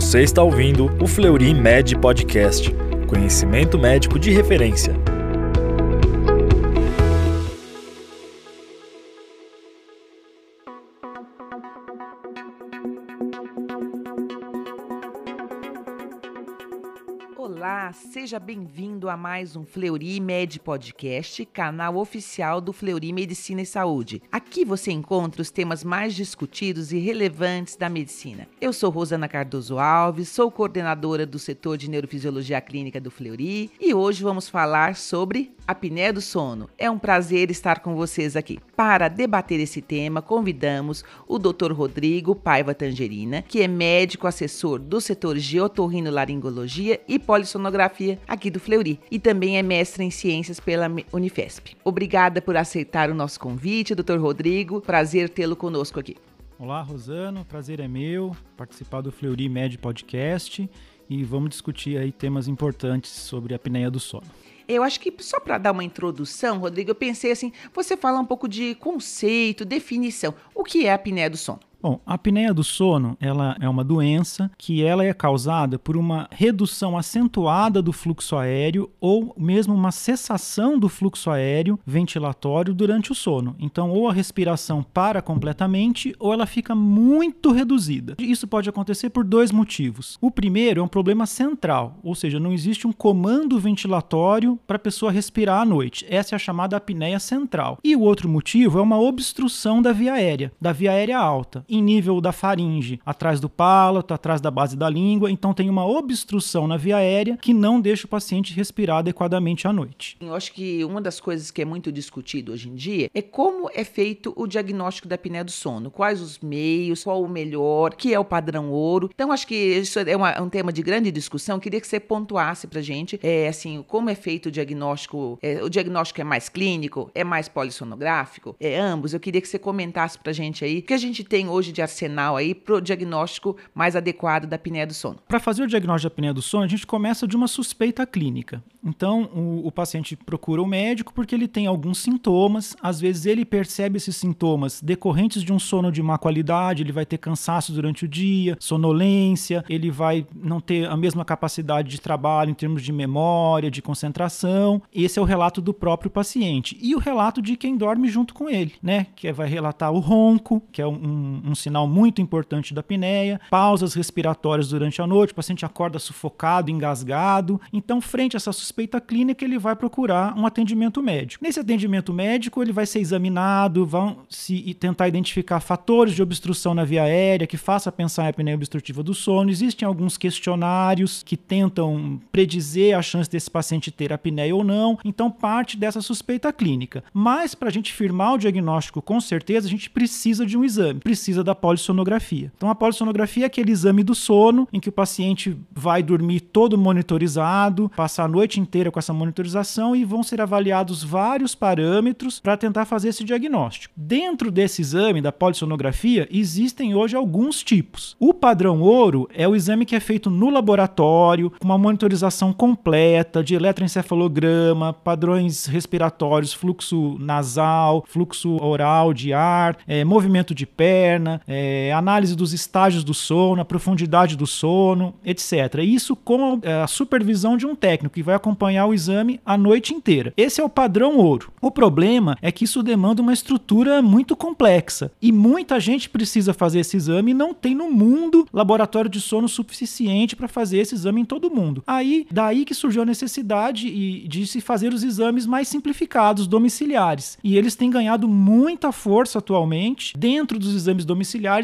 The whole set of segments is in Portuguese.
Você está ouvindo o Fleury Med Podcast, conhecimento médico de referência. Seja bem-vindo a mais um Fleury Med Podcast, canal oficial do Fleury Medicina e Saúde. Aqui você encontra os temas mais discutidos e relevantes da medicina. Eu sou Rosana Cardoso Alves, sou coordenadora do setor de neurofisiologia clínica do Fleury e hoje vamos falar sobre apneia do sono. É um prazer estar com vocês aqui. Para debater esse tema, convidamos o Dr. Rodrigo Paiva Tangerina, que é médico assessor do setor de otorrinolaringologia e polissonografia aqui do Fleury e também é mestre em ciências pela Unifesp. Obrigada por aceitar o nosso convite, Dr. Rodrigo. Prazer tê-lo conosco aqui. Olá, Rosano. Prazer é meu participar do Fleury Med Podcast e vamos discutir aí temas importantes sobre a apneia do sono. Eu acho que só para dar uma introdução, Rodrigo, eu pensei assim, você fala um pouco de conceito, definição. O que é a apneia do sono? Bom, a apneia do sono, ela é uma doença que ela é causada por uma redução acentuada do fluxo aéreo ou mesmo uma cessação do fluxo aéreo ventilatório durante o sono. Então, ou a respiração para completamente ou ela fica muito reduzida. Isso pode acontecer por dois motivos. O primeiro é um problema central, ou seja, não existe um comando ventilatório para a pessoa respirar à noite. Essa é a chamada apneia central. E o outro motivo é uma obstrução da via aérea, da via aérea alta em nível da faringe, atrás do palato, atrás da base da língua, então tem uma obstrução na via aérea que não deixa o paciente respirar adequadamente à noite. Eu acho que uma das coisas que é muito discutido hoje em dia é como é feito o diagnóstico da apneia do sono, quais os meios, qual o melhor, que é o padrão ouro. Então acho que isso é uma, um tema de grande discussão. Queria que você pontuasse pra gente, é, assim, como é feito o diagnóstico, é, o diagnóstico é mais clínico, é mais polissonográfico, é ambos. Eu queria que você comentasse pra gente aí, que a gente tem hoje hoje de arsenal aí para o diagnóstico mais adequado da apneia do sono? Para fazer o diagnóstico da apneia do sono, a gente começa de uma suspeita clínica. Então, o, o, paciente procura o médico porque ele tem alguns sintomas. Às vezes, ele percebe esses sintomas decorrentes de um sono de má qualidade. Ele vai ter cansaço durante o dia, sonolência, ele vai não ter a mesma capacidade de trabalho em termos de memória, de concentração. Esse é o relato do próprio paciente. E o relato de quem dorme junto com ele, né? Que vai relatar o ronco, que é um, um sinal muito importante da apneia, pausas respiratórias durante a noite, o paciente acorda sufocado, engasgado. Então, frente a essa suspeita clínica, ele vai procurar um atendimento médico. Nesse atendimento médico, ele vai ser examinado, vão se tentar identificar fatores de obstrução na via aérea que faça pensar em apneia obstrutiva do sono. Existem alguns questionários que tentam predizer a chance desse paciente ter apneia ou não. Então, parte dessa suspeita clínica. Mas, para a gente firmar o diagnóstico com certeza, a gente precisa de um exame, precisa precisa da polissonografia. Então, a polissonografia é aquele exame do sono em que o paciente vai dormir todo monitorizado, passar a noite inteira com essa monitorização e vão ser avaliados vários parâmetros para tentar fazer esse diagnóstico. Dentro desse exame da polissonografia, existem hoje alguns tipos. O padrão ouro é o exame que é feito no laboratório, com uma monitorização completa de eletroencefalograma, padrões respiratórios, fluxo nasal, fluxo oral de ar, é, movimento de perna é, análise dos estágios do sono, a profundidade do sono, etc. Isso com é, a supervisão de um técnico que vai acompanhar o exame a noite inteira. Esse é o padrão ouro. O problema é que isso demanda uma estrutura muito complexa e muita gente precisa fazer esse exame e não tem no mundo laboratório de sono suficiente para fazer esse exame em todo mundo. Aí, daí que surgiu a necessidade de se fazer os exames mais simplificados, domiciliares. E eles têm ganhado muita força atualmente. Dentro dos exames domiciliares,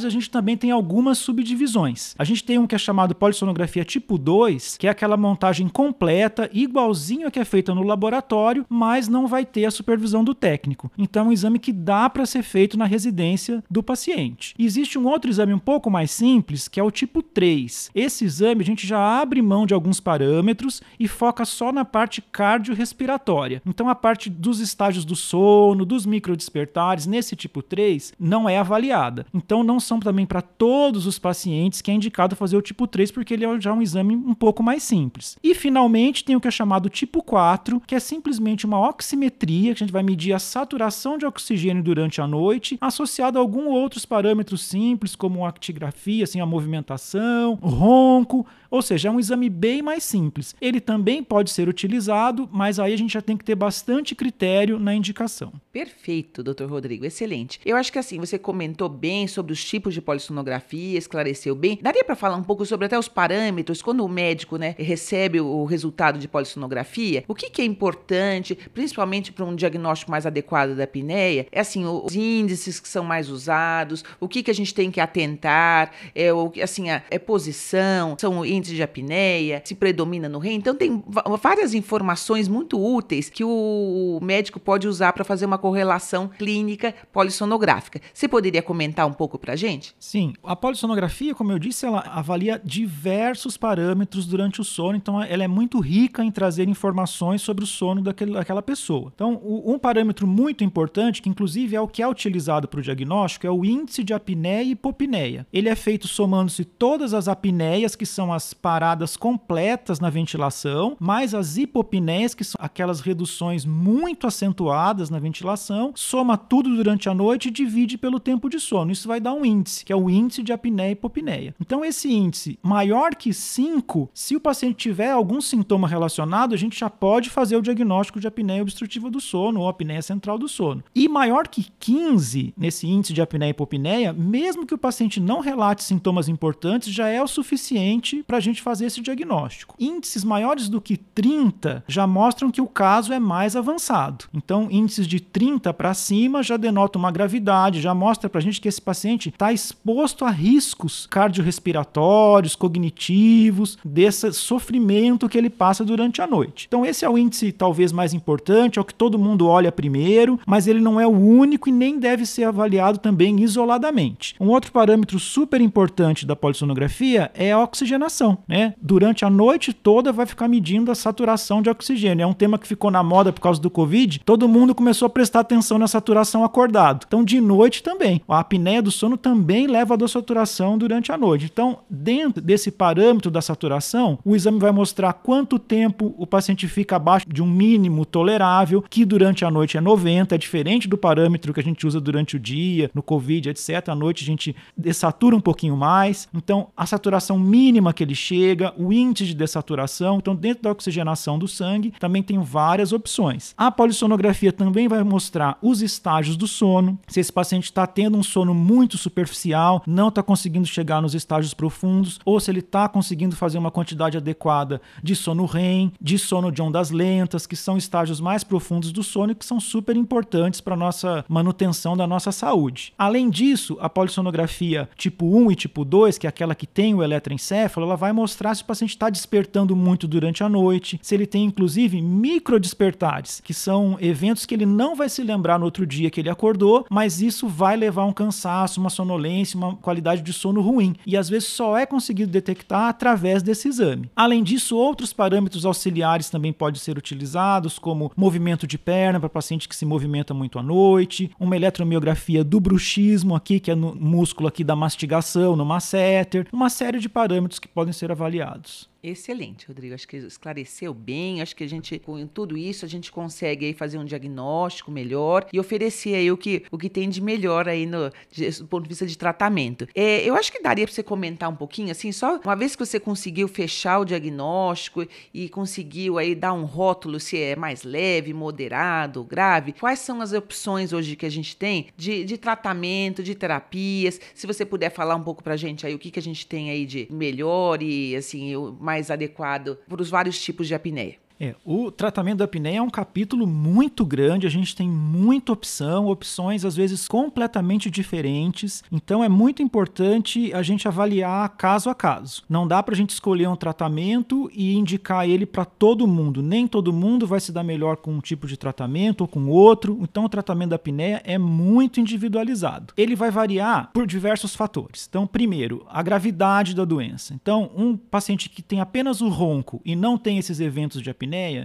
a gente também tem algumas subdivisões. A gente tem um que é chamado polissonografia tipo 2, que é aquela montagem completa, igualzinho a que é feita no laboratório, mas não vai ter a supervisão do técnico. Então é um exame que dá para ser feito na residência do paciente. Existe um outro exame um pouco mais simples, que é o tipo 3. Esse exame a gente já abre mão de alguns parâmetros e foca só na parte cardiorrespiratória. Então a parte dos estágios do sono, dos microdespertares, nesse tipo 3, não é avaliada. Então não são também para todos os pacientes que é indicado fazer o tipo 3, porque ele é já um exame um pouco mais simples. E finalmente tem o que é chamado tipo 4, que é simplesmente uma oximetria, que a gente vai medir a saturação de oxigênio durante a noite, associado a alguns outros parâmetros simples, como a actigrafia, assim, a movimentação, o ronco, ou seja, é um exame bem mais simples. Ele também pode ser utilizado, mas aí a gente já tem que ter bastante critério na indicação. Perfeito, doutor Rodrigo, excelente. Eu acho que assim, você comentou bem sobre os tipos de polissonografia, esclareceu bem. Daria para falar um pouco sobre até os parâmetros, quando o médico né, recebe o resultado de polissonografia, o que, que é importante, principalmente para um diagnóstico mais adequado da apneia, é assim, os índices que são mais usados, o que, que a gente tem que atentar, é, assim, a, é posição, são índices índice de apneia, se predomina no REM. Então, tem várias informações muito úteis que o médico pode usar para fazer uma correlação clínica polissonográfica. Você poderia comentar um pouco para a gente? Sim. A polissonografia, como eu disse, ela avalia diversos parâmetros durante o sono, então ela é muito rica em trazer informações sobre o sono daquele, daquela pessoa. Então, o, um parâmetro muito importante, que inclusive é o que é utilizado para o diagnóstico, é o índice de apneia e hipopneia. Ele é feito somando-se todas as apneias, que são as paradas completas na ventilação, mais as hipopneias, que são aquelas reduções muito acentuadas na ventilação, soma tudo durante a noite e divide pelo tempo de sono. Isso vai dar um índice, que é o índice de apneia e hipopneia. Então, esse índice maior que 5, se o paciente tiver algum sintoma relacionado, a gente já pode fazer o diagnóstico de apneia obstrutiva do sono ou apneia central do sono. E maior que 15 nesse índice de apneia e hipopneia, mesmo que o paciente não relate sintomas importantes, já é o suficiente para gente fazer esse diagnóstico. Índices maiores do que 30 já mostram que o caso é mais avançado. Então, índices de 30 para cima já denotam uma gravidade, já mostra para a gente que esse paciente está exposto a riscos cardiorrespiratórios, cognitivos, desse sofrimento que ele passa durante a noite. Então, esse é o índice talvez mais importante, é o que todo mundo olha primeiro, mas ele não é o único e nem deve ser avaliado também isoladamente. Um outro parâmetro super importante da polissonografia é a oxigenação né? Durante a noite toda vai ficar medindo a saturação de oxigênio. É um tema que ficou na moda por causa do Covid. Todo mundo começou a prestar atenção na saturação acordado. Então, de noite também. A apneia do sono também leva a saturação durante a noite. Então, dentro desse parâmetro da saturação, o exame vai mostrar quanto tempo o paciente fica abaixo de um mínimo tolerável, que durante a noite é 90, é diferente do parâmetro que a gente usa durante o dia, no Covid, etc. À noite a gente desatura um pouquinho mais. Então, a saturação mínima que ele chega, o índice de dessaturação. Então, dentro da oxigenação do sangue, também tem várias opções. A polissonografia também vai mostrar os estágios do sono. Se esse paciente está tendo um sono muito superficial, não está conseguindo chegar nos estágios profundos, ou se ele está conseguindo fazer uma quantidade adequada de sono REM, de sono de ondas lentas, que são estágios mais profundos do sono e que são super importantes para a nossa manutenção da nossa saúde. Além disso, a polissonografia tipo 1 e tipo 2, que é aquela que tem o eletroencefalo, ela vai mostrar se o paciente está despertando muito durante a noite, se ele tem inclusive microdespertares, que são eventos que ele não vai se lembrar no outro dia que ele acordou, mas isso vai levar a um cansaço, uma sonolência, uma qualidade de sono ruim. E às vezes só é conseguido detectar através desse exame. Além disso, outros parâmetros auxiliares também podem ser utilizados, como movimento de perna para paciente que se movimenta muito à noite, uma eletromiografia do bruxismo aqui, que é no músculo aqui da mastigação, no masseter, uma série de parâmetros que podem ser avaliados. Excelente, Rodrigo. Acho que esclareceu bem. Acho que a gente, com tudo isso, a gente consegue aí fazer um diagnóstico melhor e oferecer aí o que, o que tem de melhor aí no, de, do ponto de vista de tratamento. É, eu acho que daria para você comentar um pouquinho, assim, só uma vez que você conseguiu fechar o diagnóstico e conseguiu aí dar um rótulo se é mais leve, moderado, grave, quais são as opções hoje que a gente tem de, de tratamento, de terapias? Se você puder falar um pouco para a gente aí o que, que a gente tem aí de melhor e, assim, mais mais adequado para os vários tipos de apneia. É, o tratamento da apneia é um capítulo muito grande, a gente tem muita opção, opções às vezes completamente diferentes, então é muito importante a gente avaliar caso a caso. Não dá para a gente escolher um tratamento e indicar ele para todo mundo, nem todo mundo vai se dar melhor com um tipo de tratamento ou com outro, então o tratamento da apneia é muito individualizado. Ele vai variar por diversos fatores. Então, primeiro, a gravidade da doença. Então, um paciente que tem apenas o ronco e não tem esses eventos de apneia,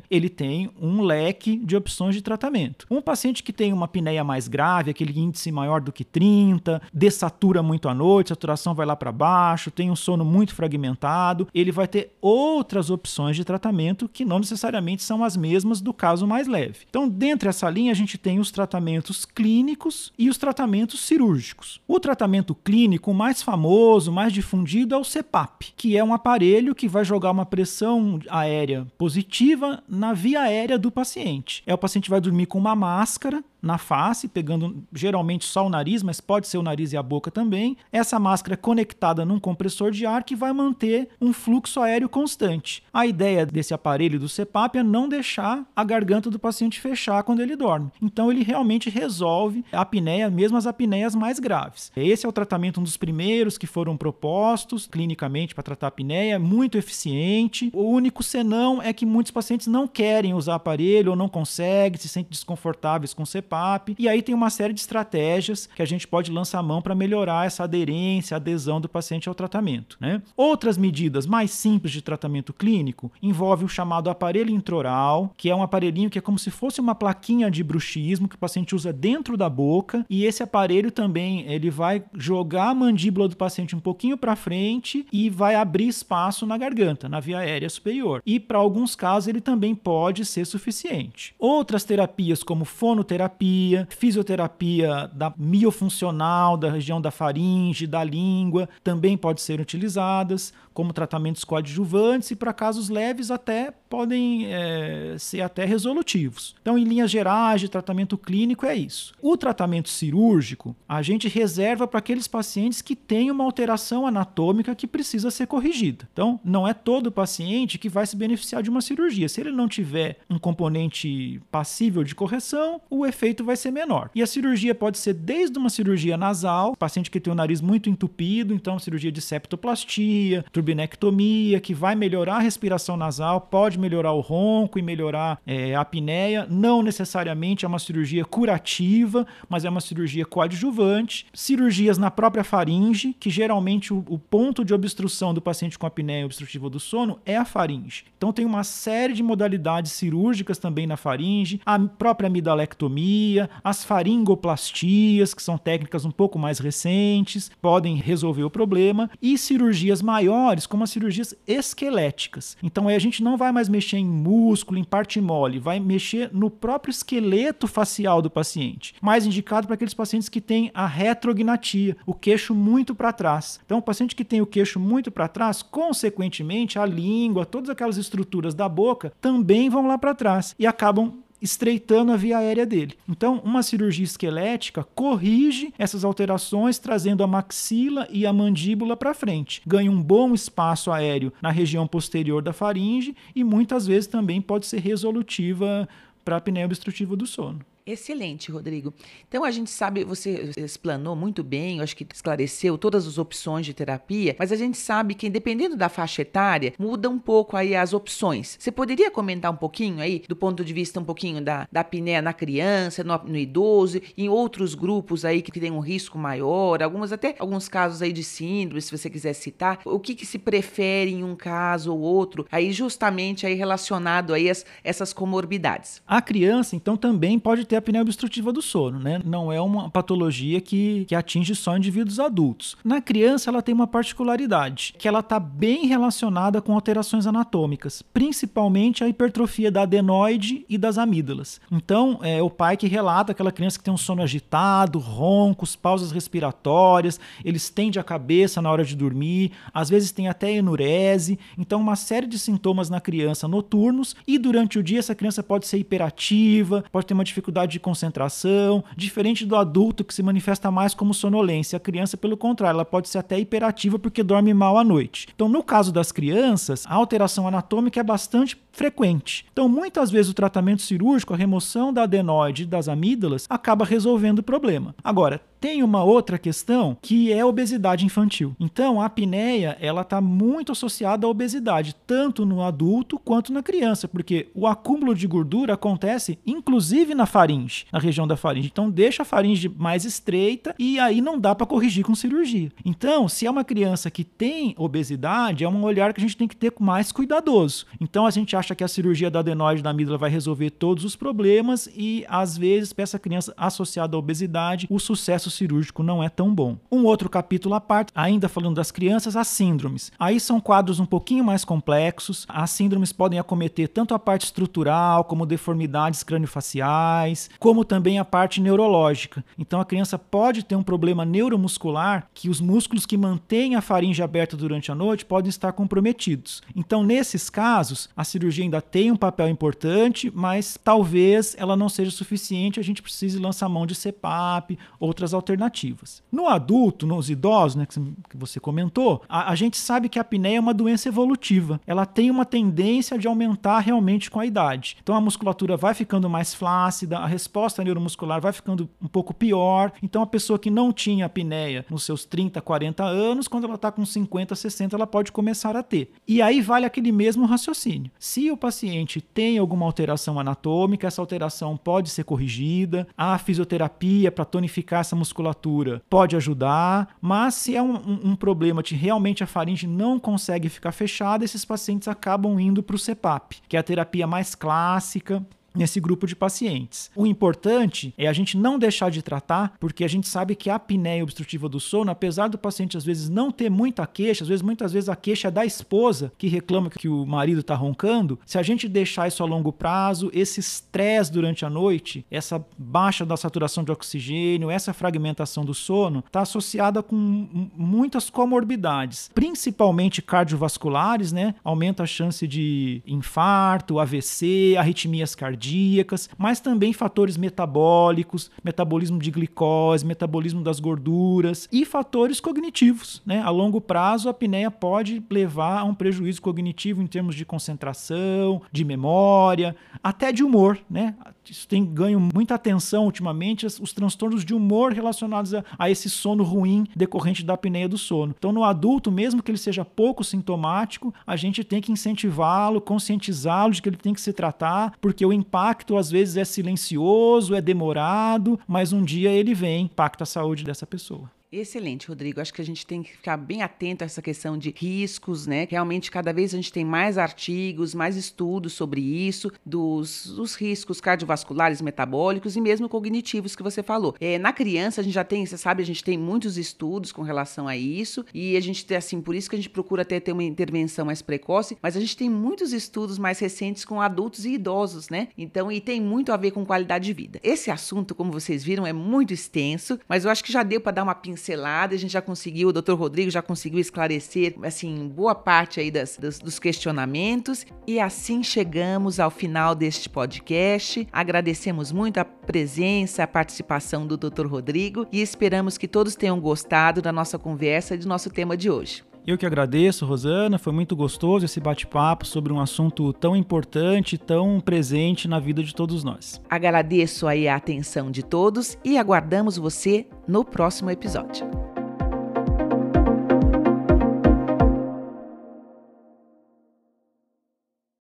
ele tem um leque de opções de tratamento. Um paciente que tem uma apneia mais grave, aquele índice maior do que 30, dessatura muito à noite, saturação vai lá para baixo, tem um sono muito fragmentado, ele vai ter outras opções de tratamento que não necessariamente são as mesmas do caso mais leve. Então, dentro dessa linha, a gente tem os tratamentos clínicos e os tratamentos cirúrgicos. O tratamento clínico mais famoso, mais difundido é o CPAP, que é um aparelho que vai jogar uma pressão aérea positiva na via aérea do paciente. É o paciente vai dormir com uma máscara na face, pegando geralmente só o nariz, mas pode ser o nariz e a boca também. Essa máscara é conectada num compressor de ar que vai manter um fluxo aéreo constante. A ideia desse aparelho do CPAP é não deixar a garganta do paciente fechar quando ele dorme. Então ele realmente resolve a apneia, mesmo as apneias mais graves. Esse é o tratamento um dos primeiros que foram propostos clinicamente para tratar a apneia, muito eficiente. O único senão é que muitos pacientes não querem usar aparelho ou não conseguem, se sentem desconfortáveis com o CPAP CPAP. E aí tem uma série de estratégias que a gente pode lançar mão para melhorar essa aderência, adesão do paciente ao tratamento. Né? Outras medidas mais simples de tratamento clínico envolvem o chamado aparelho introral, que é um aparelhinho que é como se fosse uma plaquinha de bruxismo que o paciente usa dentro da boca. E esse aparelho também ele vai jogar a mandíbula do paciente um pouquinho para frente e vai abrir espaço na garganta, na via aérea superior. E para alguns casos ele também pode ser suficiente. Outras terapias como fonoterapia fisioterapia, fisioterapia da miofuncional, da região da faringe, da língua, também pode ser utilizadas como tratamentos coadjuvantes e para casos leves até podem é, ser até resolutivos. Então, em linhas gerais de tratamento clínico é isso. O tratamento cirúrgico a gente reserva para aqueles pacientes que têm uma alteração anatômica que precisa ser corrigida. Então, não é todo paciente que vai se beneficiar de uma cirurgia. Se ele não tiver um componente passível de correção, o efeito vai ser menor. E a cirurgia pode ser desde uma cirurgia nasal, paciente que tem o nariz muito entupido, então cirurgia de septoplastia, turbinectomia, que vai melhorar a respiração nasal, pode melhorar o ronco e melhorar é, a apneia. Não necessariamente é uma cirurgia curativa, mas é uma cirurgia coadjuvante. Cirurgias na própria faringe, que geralmente o, o ponto de obstrução do paciente com apneia obstrutiva do sono é a faringe. Então tem uma série de modalidades cirúrgicas também na faringe, a própria amidalectomia, as faringoplastias, que são técnicas um pouco mais recentes, podem resolver o problema, e cirurgias maiores, como as cirurgias esqueléticas. Então aí a gente não vai mais mexer em músculo, em parte mole, vai mexer no próprio esqueleto facial do paciente. Mais indicado para aqueles pacientes que têm a retrognatia, o queixo muito para trás. Então, o paciente que tem o queixo muito para trás, consequentemente, a língua, todas aquelas estruturas da boca também vão lá para trás e acabam estreitando a via aérea dele. Então, uma cirurgia esquelética corrige essas alterações, trazendo a maxila e a mandíbula para frente. Ganha um bom espaço aéreo na região posterior da faringe e muitas vezes também pode ser resolutiva para a apneia obstrutiva do sono. Excelente, Rodrigo. Então a gente sabe, você explanou muito bem, eu acho que esclareceu todas as opções de terapia, mas a gente sabe que dependendo da faixa etária, muda um pouco aí as opções. Você poderia comentar um pouquinho aí, do ponto de vista um pouquinho da, da apneia na criança, no, no idoso, em outros grupos aí que tem um risco maior, algumas até alguns casos aí de síndrome, se você quiser citar, o que, que se prefere em um caso ou outro, aí justamente aí relacionado aí as, essas comorbidades. A criança, então, também pode ter apneia obstrutiva do sono, né? Não é uma patologia que, que atinge só indivíduos adultos. Na criança, ela tem uma particularidade, que ela está bem relacionada com alterações anatômicas, principalmente a hipertrofia da adenoide e das amígdalas. Então, é o pai que relata aquela criança que tem um sono agitado, roncos, pausas respiratórias, ele estende a cabeça na hora de dormir, às vezes tem até enurese, então uma série de sintomas na criança noturnos e durante o dia essa criança pode ser hiperativa, pode ter uma dificuldade de concentração, diferente do adulto que se manifesta mais como sonolência. A criança, pelo contrário, ela pode ser até hiperativa porque dorme mal à noite. Então, no caso das crianças, a alteração anatômica é bastante frequente. Então, muitas vezes o tratamento cirúrgico, a remoção da adenoide e das amígdalas, acaba resolvendo o problema. Agora, Tem uma outra questão que é a obesidade infantil. Então, a apneia, ela está muito associada à obesidade, tanto no adulto quanto na criança, porque o acúmulo de gordura acontece inclusive na faringe, na região da faringe. Então, deixa a faringe mais estreita e aí não dá para corrigir com cirurgia. Então, se é uma criança que tem obesidade, é um olhar que a gente tem que ter mais cuidadoso. Então, a gente acha que a cirurgia da adenoide da amígdala vai resolver todos os problemas e às vezes para essa criança associada à obesidade, o sucesso cirúrgico não é tão bom. Um outro capítulo à parte, ainda falando das crianças, as síndromes. Aí são quadros um pouquinho mais complexos. As síndromes podem acometer tanto a parte estrutural, como deformidades craniofaciais, como também a parte neurológica. Então a criança pode ter um problema neuromuscular que os músculos que mantêm a faringe aberta durante a noite podem estar comprometidos. Então nesses casos, a cirurgia ainda tem um papel importante, mas talvez ela não seja suficiente, a gente precise lançar mão de CPAP, outras alternativas. No adulto, nos idosos, né, que você comentou, a, a gente sabe que a apneia é uma doença evolutiva. Ela tem uma tendência de aumentar realmente com a idade. Então a musculatura vai ficando mais flácida, a resposta neuromuscular vai ficando um pouco pior. Então a pessoa que não tinha apneia nos seus 30, 40 anos, quando ela está com 50, 60, ela pode começar a ter. E aí vale aquele mesmo raciocínio. Se o paciente tem alguma alteração anatômica, essa alteração pode ser corrigida, a fisioterapia para tonificar essa musculatura pode ajudar, mas se é um, um, problema de realmente a faringe não consegue ficar fechada, esses pacientes acabam indo para o CPAP, que é a terapia mais clássica nesse grupo de pacientes. O importante é a gente não deixar de tratar, porque a gente sabe que a apneia obstrutiva do sono, apesar do paciente às vezes não ter muita queixa, às vezes muitas vezes a queixa é da esposa que reclama que o marido está roncando, se a gente deixar isso a longo prazo, esse estresse durante a noite, essa baixa da saturação de oxigênio, essa fragmentação do sono, está associada com muitas comorbidades, principalmente cardiovasculares, né? Aumenta a chance de infarto, AVC, arritmias cardíacas cardíacas, mas também fatores metabólicos, metabolismo de glicose, metabolismo das gorduras e fatores cognitivos. Né? A longo prazo, a apneia pode levar a um prejuízo cognitivo em termos de concentração, de memória, até de humor. Né? Isso tem ganho muita atenção ultimamente, os transtornos de humor relacionados a, a esse sono ruim decorrente da apneia do sono. Então, no adulto, mesmo que ele seja pouco sintomático, a gente tem que incentivá-lo, conscientizá-lo de que ele tem que se tratar, porque o impacto às vezes é silencioso, é demorado, mas um dia ele vem, impacta a saúde dessa pessoa. Excelente, Rodrigo. Acho que a gente tem que ficar bem atento a essa questão de riscos, né? Realmente, cada vez a gente tem mais artigos, mais estudos sobre isso, dos, dos riscos cardiovasculares, metabólicos e mesmo cognitivos que você falou. É, na criança, a gente já tem, você sabe, a gente tem muitos estudos com relação a isso e a gente assim, por isso que a gente procura até ter uma intervenção mais precoce, mas a gente tem muitos estudos mais recentes com adultos e idosos, né? Então, e tem muito a ver com qualidade de vida. Esse assunto, como vocês viram, é muito extenso, mas eu acho que já deu para dar uma pincelada pincelada, a gente já conseguiu, o doutor Rodrigo já conseguiu esclarecer, assim, boa parte aí das, dos, dos questionamentos. E assim chegamos ao final deste podcast. Agradecemos muito a presença, a participação do doutor Rodrigo e esperamos que todos tenham gostado da nossa conversa e do nosso tema de hoje. Eu que agradeço, Rosana. Foi muito gostoso esse bate-papo sobre um assunto tão importante, tão presente na vida de todos nós. Agradeço aí a atenção de todos e aguardamos você no próximo episódio.